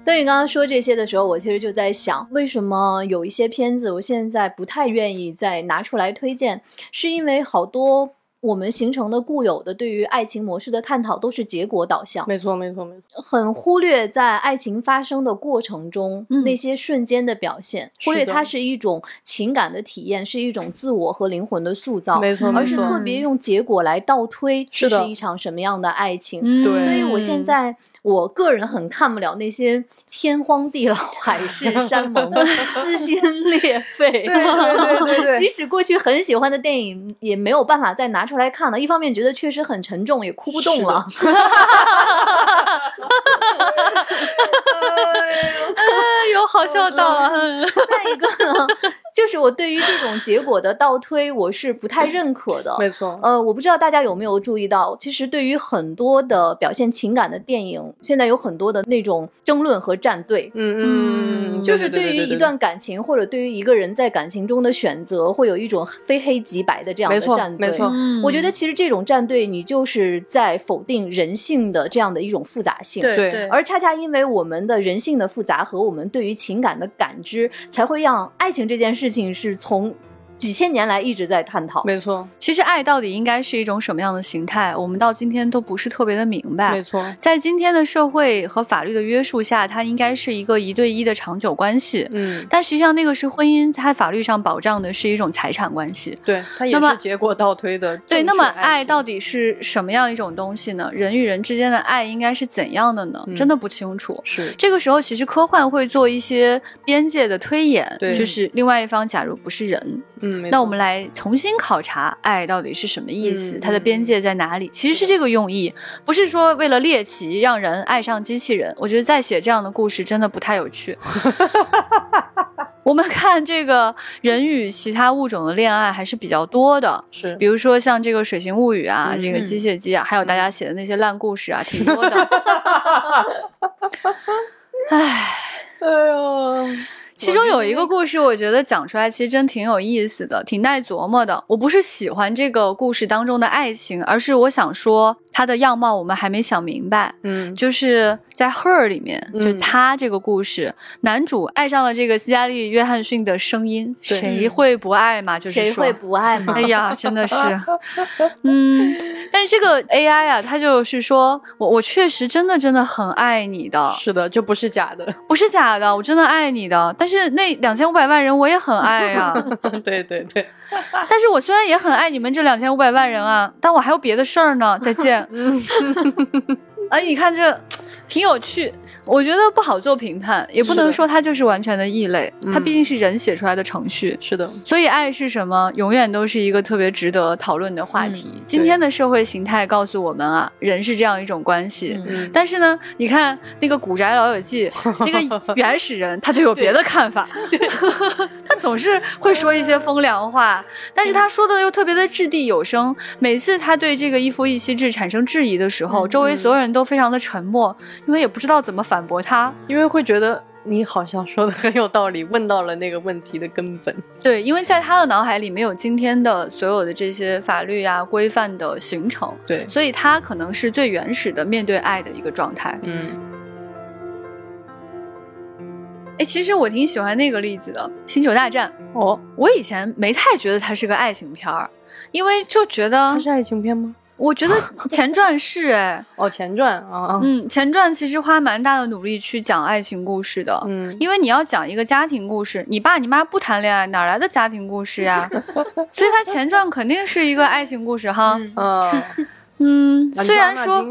Speaker 1: 邓宇刚刚说这些的时候，我其实就在想，为什么有一些片子我现在不太愿意再拿出来推荐，是因为好多。我们形成的固有的对于爱情模式的探讨都是结果导向，
Speaker 2: 没错没错没错，
Speaker 1: 很忽略在爱情发生的过程中那些瞬间的表现，忽略它是一种情感的体验，是一种自我和灵魂的塑造，
Speaker 2: 没错，
Speaker 1: 而是特别用结果来倒推这
Speaker 2: 是
Speaker 1: 一场什么样的爱情。
Speaker 2: 对，
Speaker 1: 所以我现在。我个人很看不了那些天荒地老、海誓山盟的、撕心裂肺。
Speaker 2: 对对对对，
Speaker 1: 即使过去很喜欢的电影，也没有办法再拿出来看了。一方面觉得确实很沉重，也哭不动了。
Speaker 3: 哎呦，好笑到了。
Speaker 1: 再一个呢？就是我对于这种结果的倒推，我是不太认可的。
Speaker 2: 没错，
Speaker 1: 呃，我不知道大家有没有注意到，其实对于很多的表现情感的电影，现在有很多的那种争论和站队。
Speaker 2: 嗯嗯，
Speaker 1: 就是对于一段感情或者对于一个人在感情中的选择，会有一种非黑即白的这样的站
Speaker 2: 队。没错，没
Speaker 1: 错。我觉得其实这种站队，你就是在否定人性的这样的一种复杂性。
Speaker 3: 对对。
Speaker 1: 而恰恰因为我们的人性的复杂和我们对于情感的感知，才会让爱情这件事。事你是从。几千年来一直在探讨，
Speaker 2: 没错。
Speaker 3: 其实爱到底应该是一种什么样的形态，我们到今天都不是特别的明白。
Speaker 2: 没错，
Speaker 3: 在今天的社会和法律的约束下，它应该是一个一对一的长久关系。
Speaker 2: 嗯，
Speaker 3: 但实际上那个是婚姻，它法律上保障的是一种财产关系。
Speaker 2: 对，它也是结果倒推的。
Speaker 3: 对，那么爱到底是什么样一种东西呢？人与人之间的爱应该是怎样的呢？真的不清楚。
Speaker 2: 是
Speaker 3: 这个时候，其实科幻会做一些边界的推演，
Speaker 2: 对，
Speaker 3: 就是另外一方假如不是人。
Speaker 2: 嗯，
Speaker 3: 那我们来重新考察爱到底是什么意思，它的边界在哪里？其实是这个用意，不是说为了猎奇让人爱上机器人。我觉得再写这样的故事真的不太有趣。我们看这个人与其他物种的恋爱还是比较多的，
Speaker 2: 是，
Speaker 3: 比如说像这个《水形物语》啊，这个机械姬啊，还有大家写的那些烂故事啊，挺多的。唉，
Speaker 2: 哎呦。
Speaker 3: 其中有一个故事，我觉得讲出来其实真挺有意思的，挺耐琢磨的。我不是喜欢这个故事当中的爱情，而是我想说。它的样貌我们还没想明白，
Speaker 2: 嗯，
Speaker 3: 就是在《Her》里面，就他这个故事，男主爱上了这个斯嘉丽·约翰逊的声音，谁会不爱嘛？就是
Speaker 1: 谁会不爱嘛？
Speaker 3: 哎呀，真的是，嗯，但是这个 AI 啊，他就是说我我确实真的真的很爱你的，
Speaker 2: 是的，这不是假的，
Speaker 3: 不是假的，我真的爱你的。但是那两千五百万人我也很爱 呀，
Speaker 2: 对对对，
Speaker 3: 但是我虽然也很爱你们这两千五百万人啊，但我还有别的事儿呢。再见。哎，你看这，挺有趣。我觉得不好做评判，也不能说它就是完全的异类。它毕竟是人写出来的程序，
Speaker 2: 是的。
Speaker 3: 所以爱是什么，永远都是一个特别值得讨论的话题。今天的社会形态告诉我们啊，人是这样一种关系。但是呢，你看那个古宅老友记，那个原始人他就有别的看法，他总是会说一些风凉话，但是他说的又特别的掷地有声。每次他对这个一夫一妻制产生质疑的时候，周围所有人都非常的沉默，因为也不知道怎么反。反驳他，
Speaker 2: 因为会觉得你好像说的很有道理，问到了那个问题的根本。
Speaker 3: 对，因为在他的脑海里没有今天的所有的这些法律啊规范的形成，
Speaker 2: 对，
Speaker 3: 所以他可能是最原始的面对爱的一个状态。
Speaker 2: 嗯，
Speaker 3: 哎，其实我挺喜欢那个例子的，《星球大战》。
Speaker 2: 哦，
Speaker 3: 我以前没太觉得它是个爱情片儿，因为就觉得
Speaker 2: 它是爱情片吗？
Speaker 3: 我觉得 前传是哎，
Speaker 2: 哦，前传啊，
Speaker 3: 嗯，前传其实花蛮大的努力去讲爱情故事的，嗯，因为你要讲一个家庭故事，你爸你妈不谈恋爱，哪来的家庭故事呀？所以它前传肯定是一个爱情故事哈，
Speaker 2: 嗯。
Speaker 3: 嗯，虽然说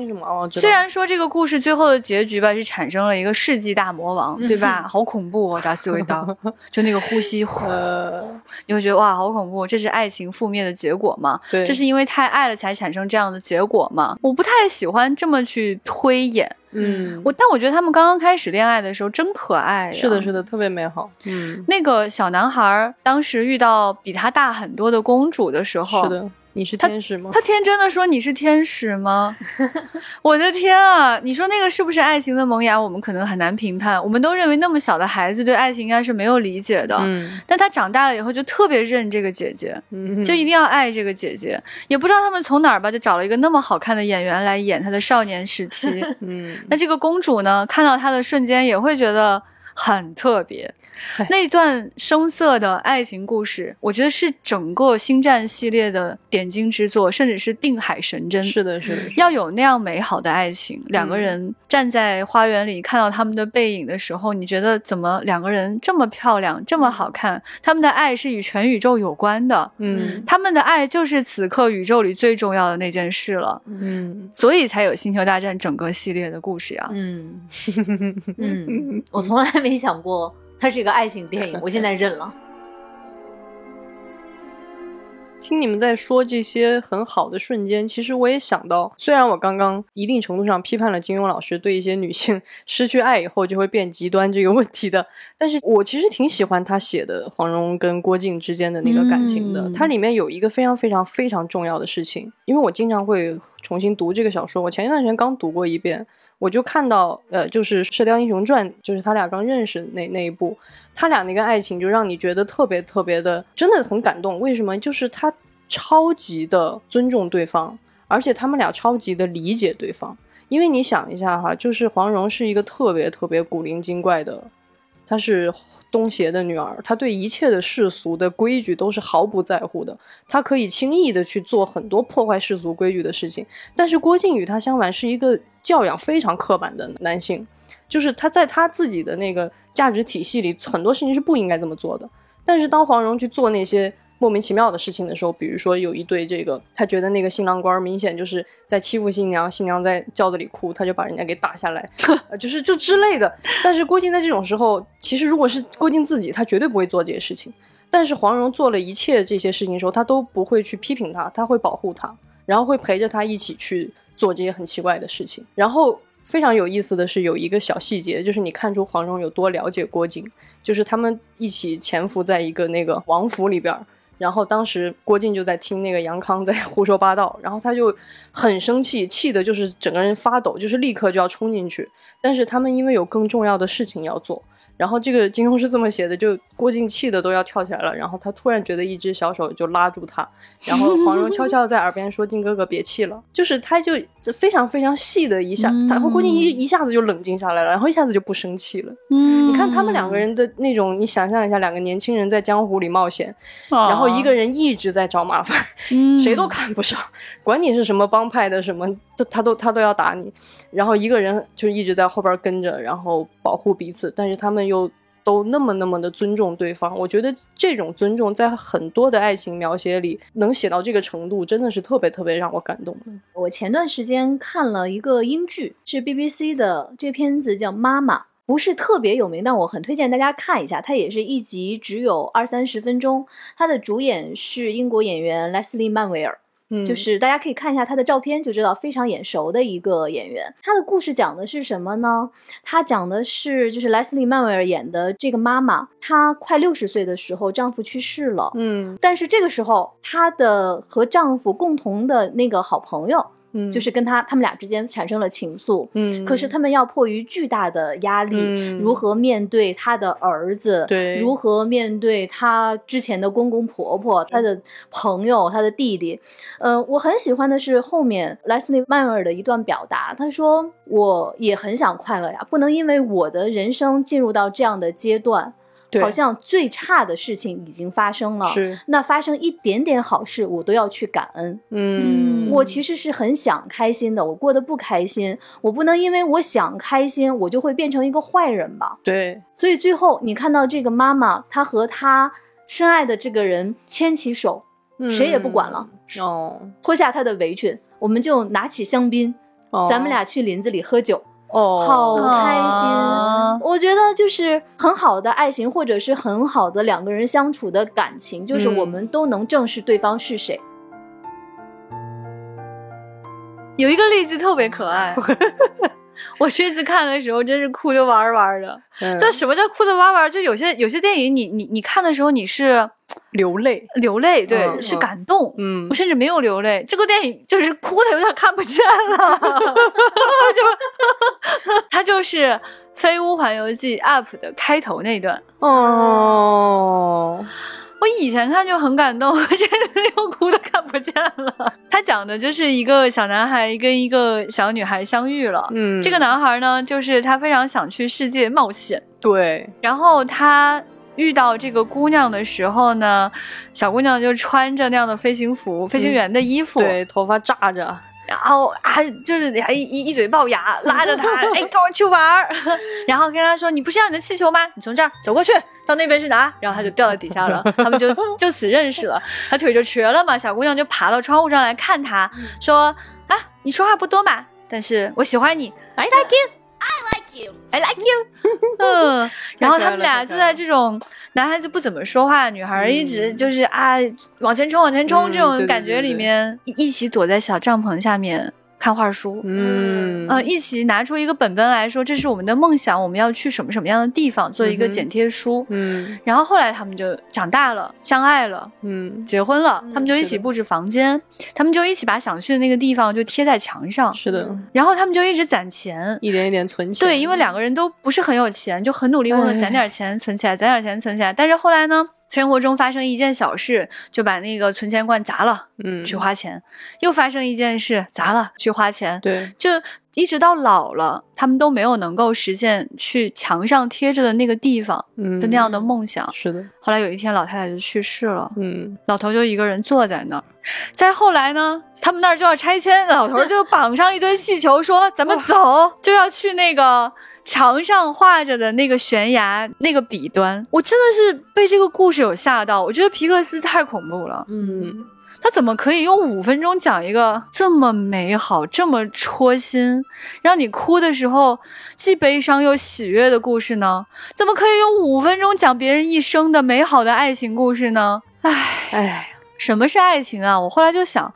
Speaker 3: 虽然说这个故事最后的结局吧，是产生了一个世纪大魔王，对吧？好恐怖哦，达斯维达，就那个呼吸，你会觉得哇，好恐怖！这是爱情覆灭的结果吗？
Speaker 2: 对，
Speaker 3: 这是因为太爱了才产生这样的结果吗？我不太喜欢这么去推演。
Speaker 2: 嗯，
Speaker 3: 我但我觉得他们刚刚开始恋爱的时候真可爱，
Speaker 2: 是的，是的，特别美好。嗯，
Speaker 3: 那个小男孩当时遇到比他大很多的公主的时候，
Speaker 2: 是的。你是天使吗？
Speaker 3: 他天真的说你是天使吗？我的天啊！你说那个是不是爱情的萌芽？我们可能很难评判。我们都认为那么小的孩子对爱情应该是没有理解的。嗯，但他长大了以后就特别认这个姐姐，就一定要爱这个姐姐。也不知道他们从哪儿吧，就找了一个那么好看的演员来演他的少年时期。嗯，那这个公主呢，看到他的瞬间也会觉得。很特别，那段声色的爱情故事，我觉得是整个星战系列的点睛之作，甚至是定海神针。
Speaker 2: 是的，是的，
Speaker 3: 要有那样美好的爱情，两个人站在花园里看到他们的背影的时候，你觉得怎么两个人这么漂亮，这么好看？他们的爱是与全宇宙有关的，嗯，他们的爱就是此刻宇宙里最重要的那件事了，嗯，所以才有星球大战整个系列的故事呀，
Speaker 1: 嗯嗯，我从来。没想过它是一个爱情电影，我现在认了。
Speaker 2: 听你们在说这些很好的瞬间，其实我也想到，虽然我刚刚一定程度上批判了金庸老师对一些女性 失去爱以后就会变极端这个问题的，但是我其实挺喜欢他写的黄蓉跟郭靖之间的那个感情的。它里面有一个非常非常非常重要的事情，因为我经常会重新读这个小说，我前一段时间刚读过一遍。我就看到，呃，就是《射雕英雄传》，就是他俩刚认识那那一部，他俩那个爱情就让你觉得特别特别的，真的很感动。为什么？就是他超级的尊重对方，而且他们俩超级的理解对方。因为你想一下哈，就是黄蓉是一个特别特别古灵精怪的。她是东邪的女儿，她对一切的世俗的规矩都是毫不在乎的，她可以轻易的去做很多破坏世俗规矩的事情。但是郭靖与她相反，是一个教养非常刻板的男性，就是他在他自己的那个价值体系里，很多事情是不应该这么做的。但是当黄蓉去做那些。莫名其妙的事情的时候，比如说有一对这个，他觉得那个新郎官明显就是在欺负新娘，新娘在轿子里哭，他就把人家给打下来，就是就之类的。但是郭靖在这种时候，其实如果是郭靖自己，他绝对不会做这些事情。但是黄蓉做了一切这些事情的时候，他都不会去批评他，他会保护他，然后会陪着他一起去做这些很奇怪的事情。然后非常有意思的是，有一个小细节，就是你看出黄蓉有多了解郭靖，就是他们一起潜伏在一个那个王府里边。然后当时郭靖就在听那个杨康在 胡说八道，然后他就很生气，气的就是整个人发抖，就是立刻就要冲进去，但是他们因为有更重要的事情要做。然后这个金庸是这么写的，就郭靖气的都要跳起来了，然后他突然觉得一只小手就拉住他，然后黄蓉悄悄在耳边说：“靖哥哥别气了。”就是他就非常非常细的一下，然后郭靖一一下子就冷静下来了，然后一下子就不生气了。嗯，你看他们两个人的那种，你想象一下，两个年轻人在江湖里冒险，然后一个人一直在找麻烦，谁都看不上，管你是什么帮派的什么，都他都他都要打你，然后一个人就一直在后边跟着，然后保护彼此，但是他们。又都那么那么的尊重对方，我觉得这种尊重在很多的爱情描写里能写到这个程度，真的是特别特别让我感动。
Speaker 1: 我前段时间看了一个英剧，是 BBC 的，这片子叫《妈妈》，不是特别有名，但我很推荐大家看一下。它也是一集只有二三十分钟，它的主演是英国演员莱斯利·曼维尔。就是大家可以看一下他的照片，就知道非常眼熟的一个演员。他的故事讲的是什么呢？他讲的是，就是莱斯利·曼维尔演的这个妈妈，她快六十岁的时候，丈夫去世了。嗯，但是这个时候，她的和丈夫共同的那个好朋友。嗯，就是跟他他们俩之间产生了情愫，嗯，可是他们要迫于巨大的压力，如何面对他的儿子？
Speaker 2: 对，
Speaker 1: 如何面对他之前的公公婆婆、他的朋友、他的弟弟？呃，我很喜欢的是后面莱斯利·曼尔的一段表达，他说：“我也很想快乐呀，不能因为我的人生进入到这样的阶段。”好像最差的事情已经发生了。
Speaker 2: 是，
Speaker 1: 那发生一点点好事，我都要去感恩。嗯，我其实是很想开心的，我过得不开心，我不能因为我想开心，我就会变成一个坏人吧？
Speaker 2: 对。
Speaker 1: 所以最后你看到这个妈妈，她和她深爱的这个人牵起手，谁也不管了，哦，脱下她的围裙，我们就拿起香槟，咱们俩去林子里喝酒。哦，好开心！我觉得就是很好的爱情，或者是很好的两个人相处的感情，就是我们都能正视对方是谁。
Speaker 3: 有一个例子特别可爱，我这次看的时候真是哭的哇哇的。就什么叫哭的哇哇？就有些有些电影，你你你看的时候你是。
Speaker 2: 流泪，
Speaker 3: 流泪，对，是感动。嗯，我甚至没有流泪。这个电影就是哭的有点看不见了，就它就是《飞屋环游记》UP 的开头那段。哦，我以前看就很感动，这次又哭的看不见了。他讲的就是一个小男孩跟一个小女孩相遇了。嗯，这个男孩呢，就是他非常想去世界冒险。
Speaker 2: 对，
Speaker 3: 然后他。遇到这个姑娘的时候呢，小姑娘就穿着那样的飞行服、飞行员的衣服，
Speaker 2: 对，头发炸着，
Speaker 3: 然后还就是还一一嘴龅牙，拉着他，哎，跟我去玩儿，然后跟他说，你不是要你的气球吗？你从这儿走过去，到那边去拿，然后他就掉到底下了，他们就就此认识了，他腿就瘸了嘛，小姑娘就爬到窗户上来看他，说，啊，你说话不多嘛，但是我喜欢你
Speaker 1: ，I like you。
Speaker 3: I like you, I like you。嗯，然后他们俩就在这种男孩子不怎么说话，女孩一直就是啊往前冲往前冲这种感觉里面，一起躲在小帐篷下面。看画书，嗯。呃，一起拿出一个本本来说，这是我们的梦想，我们要去什么什么样的地方，做一个剪贴书，嗯，然后后来他们就长大了，相爱了，嗯，结婚了，他们就一起布置房间，他们就一起把想去的那个地方就贴在墙上，
Speaker 2: 是的，
Speaker 3: 然后他们就一直攒钱，
Speaker 2: 一点一点存钱，
Speaker 3: 对，因为两个人都不是很有钱，就很努力为了攒点钱存起来，攒点钱存起来，但是后来呢？生活中发生一件小事，就把那个存钱罐砸了，嗯，去花钱；又发生一件事，砸了，去花钱。
Speaker 2: 对，
Speaker 3: 就一直到老了，他们都没有能够实现去墙上贴着的那个地方的那样的梦想。
Speaker 2: 是的。
Speaker 3: 后来有一天，老太太就去世了，嗯，老头就一个人坐在那儿。再后来呢，他们那儿就要拆迁，老头就绑上一堆气球，说：“咱们走，就要去那个。”墙上画着的那个悬崖那个笔端，我真的是被这个故事有吓到。我觉得皮克斯太恐怖了，嗯，他怎么可以用五分钟讲一个这么美好、这么戳心，让你哭的时候既悲伤又喜悦的故事呢？怎么可以用五分钟讲别人一生的美好的爱情故事呢？唉唉，什么是爱情啊？我后来就想，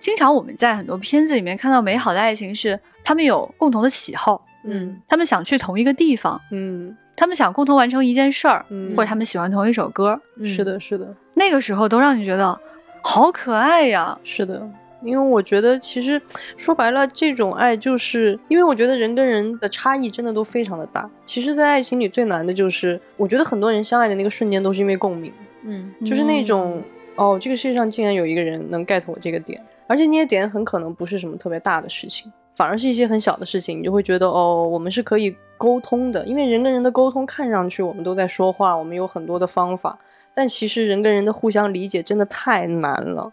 Speaker 3: 经常我们在很多片子里面看到美好的爱情是他们有共同的喜好。嗯，他们想去同一个地方，嗯，他们想共同完成一件事儿，嗯，或者他们喜欢同一首歌，
Speaker 2: 是的，是的，
Speaker 3: 那个时候都让你觉得好可爱呀，
Speaker 2: 是的，因为我觉得其实说白了，这种爱就是因为我觉得人跟人的差异真的都非常的大。其实，在爱情里最难的就是，我觉得很多人相爱的那个瞬间都是因为共鸣，嗯，就是那种哦，这个世界上竟然有一个人能 get 我这个点，而且那些点很可能不是什么特别大的事情。反而是一些很小的事情，你就会觉得哦，我们是可以沟通的，因为人跟人的沟通看上去我们都在说话，我们有很多的方法，但其实人跟人的互相理解真的太难了。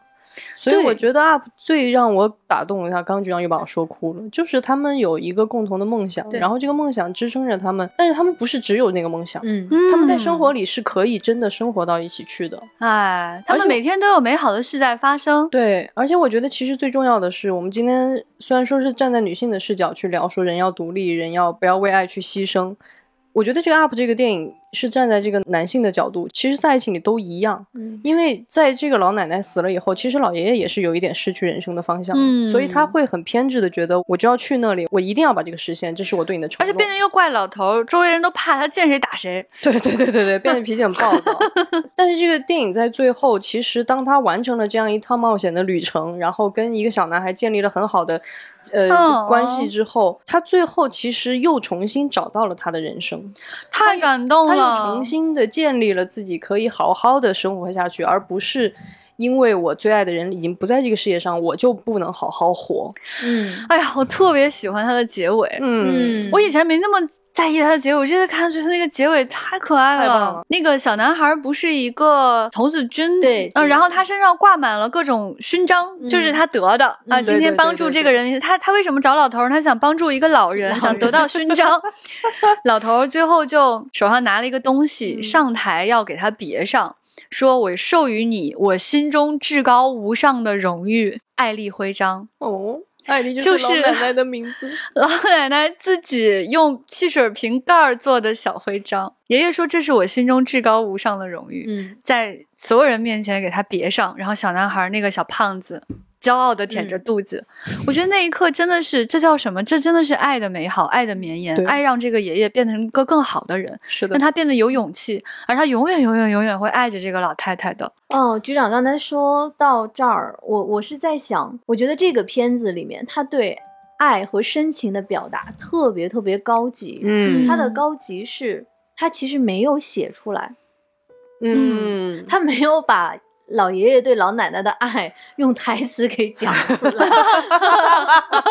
Speaker 2: 所以我觉得 UP 最让我打动一下刚局长又把我说哭了。就是他们有一个共同的梦想，然后这个梦想支撑着他们，但是他们不是只有那个梦想，嗯，他们在生活里是可以真的生活到一起去的。
Speaker 3: 哎，他们每天都有美好的事在发生。
Speaker 2: 对，而且我觉得其实最重要的是，我们今天虽然说是站在女性的视角去聊，说人要独立，人要不要为爱去牺牲。我觉得这个 UP 这个电影是站在这个男性的角度，其实，在爱情里都一样。嗯，因为在这个老奶奶死了以后，其实老爷爷也是有一点失去人生的方向，嗯，所以他会很偏执的觉得，我就要去那里，我一定要把这个实现，这是我对你的承
Speaker 3: 诺。而且变成一个怪老头，周围人都怕他，见谁打谁。
Speaker 2: 对对对对对，变得脾气很暴躁。但是这个电影在最后，其实当他完成了这样一趟冒险的旅程，然后跟一个小男孩建立了很好的。呃，关系之后，他最后其实又重新找到了他的人生，
Speaker 3: 太感动了。
Speaker 2: 他又重新的建立了自己可以好好的生活下去，而不是。因为我最爱的人已经不在这个世界上，我就不能好好活。
Speaker 1: 嗯，
Speaker 3: 哎呀，我特别喜欢它的结尾。
Speaker 2: 嗯，
Speaker 3: 我以前没那么在意它的结尾，我这次看觉得那个结尾太可爱
Speaker 2: 了
Speaker 3: 那个小男孩不是一个童子军，
Speaker 1: 对
Speaker 3: 嗯，然后他身上挂满了各种勋章，就是他得的啊。
Speaker 1: 嗯
Speaker 3: 今天帮助这个人，他他为什么找老头儿？他想帮助一个老人，想得到勋章。老头最后就手上拿了一个东西，
Speaker 1: 嗯
Speaker 3: 上台要给他别上，说我授予你我心中至高无上的荣誉——爱丽徽章。
Speaker 2: 哦，艾丽
Speaker 3: 就是
Speaker 2: 老奶奶的名字。
Speaker 3: 老奶奶自己用汽水瓶盖儿做的小徽章。爷爷说：“这是我心中至高无上的荣誉。
Speaker 1: 嗯，
Speaker 3: 在所有人面前给他别上。然后小男孩那个小胖子骄傲的舔着肚子。我觉得那一刻真的是，这叫什么？这真的是爱的美好，爱的绵延，爱让这个爷爷变成一个更好的人，
Speaker 2: 是的
Speaker 3: 让，他变得有勇气，而他永远永远永远会爱着这个老太太的。
Speaker 1: 哦，局长刚才说到这儿，我我是在想，我觉得这个片子里面他对爱和深情的表达特别特别高级。
Speaker 2: 嗯
Speaker 1: 他的高级是，他其实没有写出来，
Speaker 2: 嗯，
Speaker 1: 他没有把老爷爷对老奶奶的爱用台词给讲出来。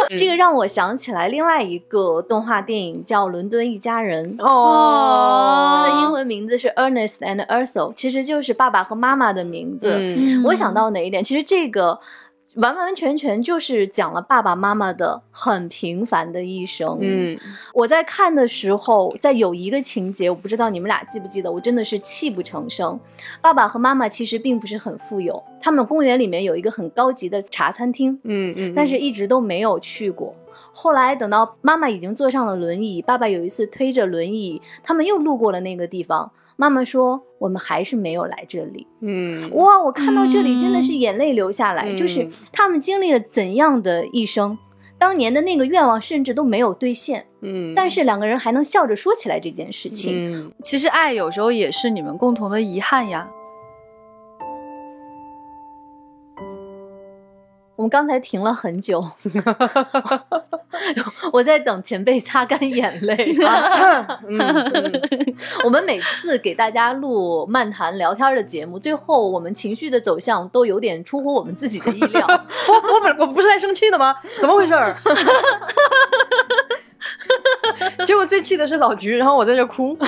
Speaker 1: 这个让我想起来另外一个动画电影叫《伦敦一家人》。
Speaker 2: 哦，
Speaker 1: 它的英文名字是 Ernest and Ursel，其实就是爸爸和妈妈的名字。
Speaker 2: 嗯
Speaker 1: 我想到哪一点？其实这个完完全全就是讲了爸爸妈妈的很平凡的一生。
Speaker 2: 嗯，
Speaker 1: 我在看的时候，在有一个情节，我不知道你们俩记不记得，我真的是泣不成声。爸爸和妈妈其实并不是很富有，他们公园里面有一个很高级的茶餐厅，
Speaker 2: 嗯嗯，
Speaker 1: 但是一直都没有去过。后来等到妈妈已经坐上了轮椅，爸爸有一次推着轮椅，他们又路过了那个地方。妈妈说：“我们还是没有来这里。”
Speaker 2: 嗯，
Speaker 1: 哇，我看到这里真的是眼泪流下来，
Speaker 2: 嗯
Speaker 1: 就是他们经历了怎样的一生，当年的那个愿望甚至都没有兑现，
Speaker 2: 嗯，
Speaker 1: 但是两个人还能笑着说起来这件事情。
Speaker 2: 嗯
Speaker 3: 其实爱有时候也是你们共同的遗憾呀。
Speaker 1: 我们刚才停了很久，我在等前辈擦干眼泪。
Speaker 2: 嗯嗯
Speaker 1: 我们每次给大家录漫谈聊天的节目，最后我们情绪的走向都有点出乎我们自己的意料。
Speaker 2: 我我本我不是来生气的吗？怎么回事儿？结果最气的是老菊，然后我在这哭。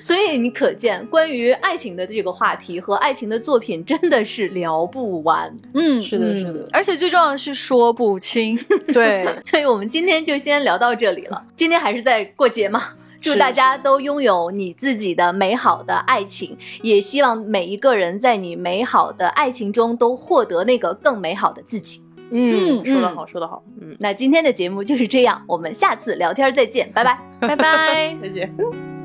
Speaker 1: 所以你可见，关于爱情的这个话题和爱情的作品真的是聊不完。
Speaker 3: 嗯，
Speaker 2: 是的，
Speaker 1: 嗯
Speaker 2: 是的，
Speaker 3: 而且最重要的是说不清。
Speaker 2: 对，
Speaker 1: 所以我们今天就先聊到这里了。今天还是在过节嘛，祝大家都拥有你自己的美好的爱情，也希望每一个人在你美好的爱情中都获得那个更美好的自己。
Speaker 2: 嗯，
Speaker 3: 嗯
Speaker 2: 说得好，说得好，嗯，
Speaker 1: 那今天的节目就是这样，我们下次聊天再见，拜拜。
Speaker 3: 拜拜。
Speaker 2: 再见。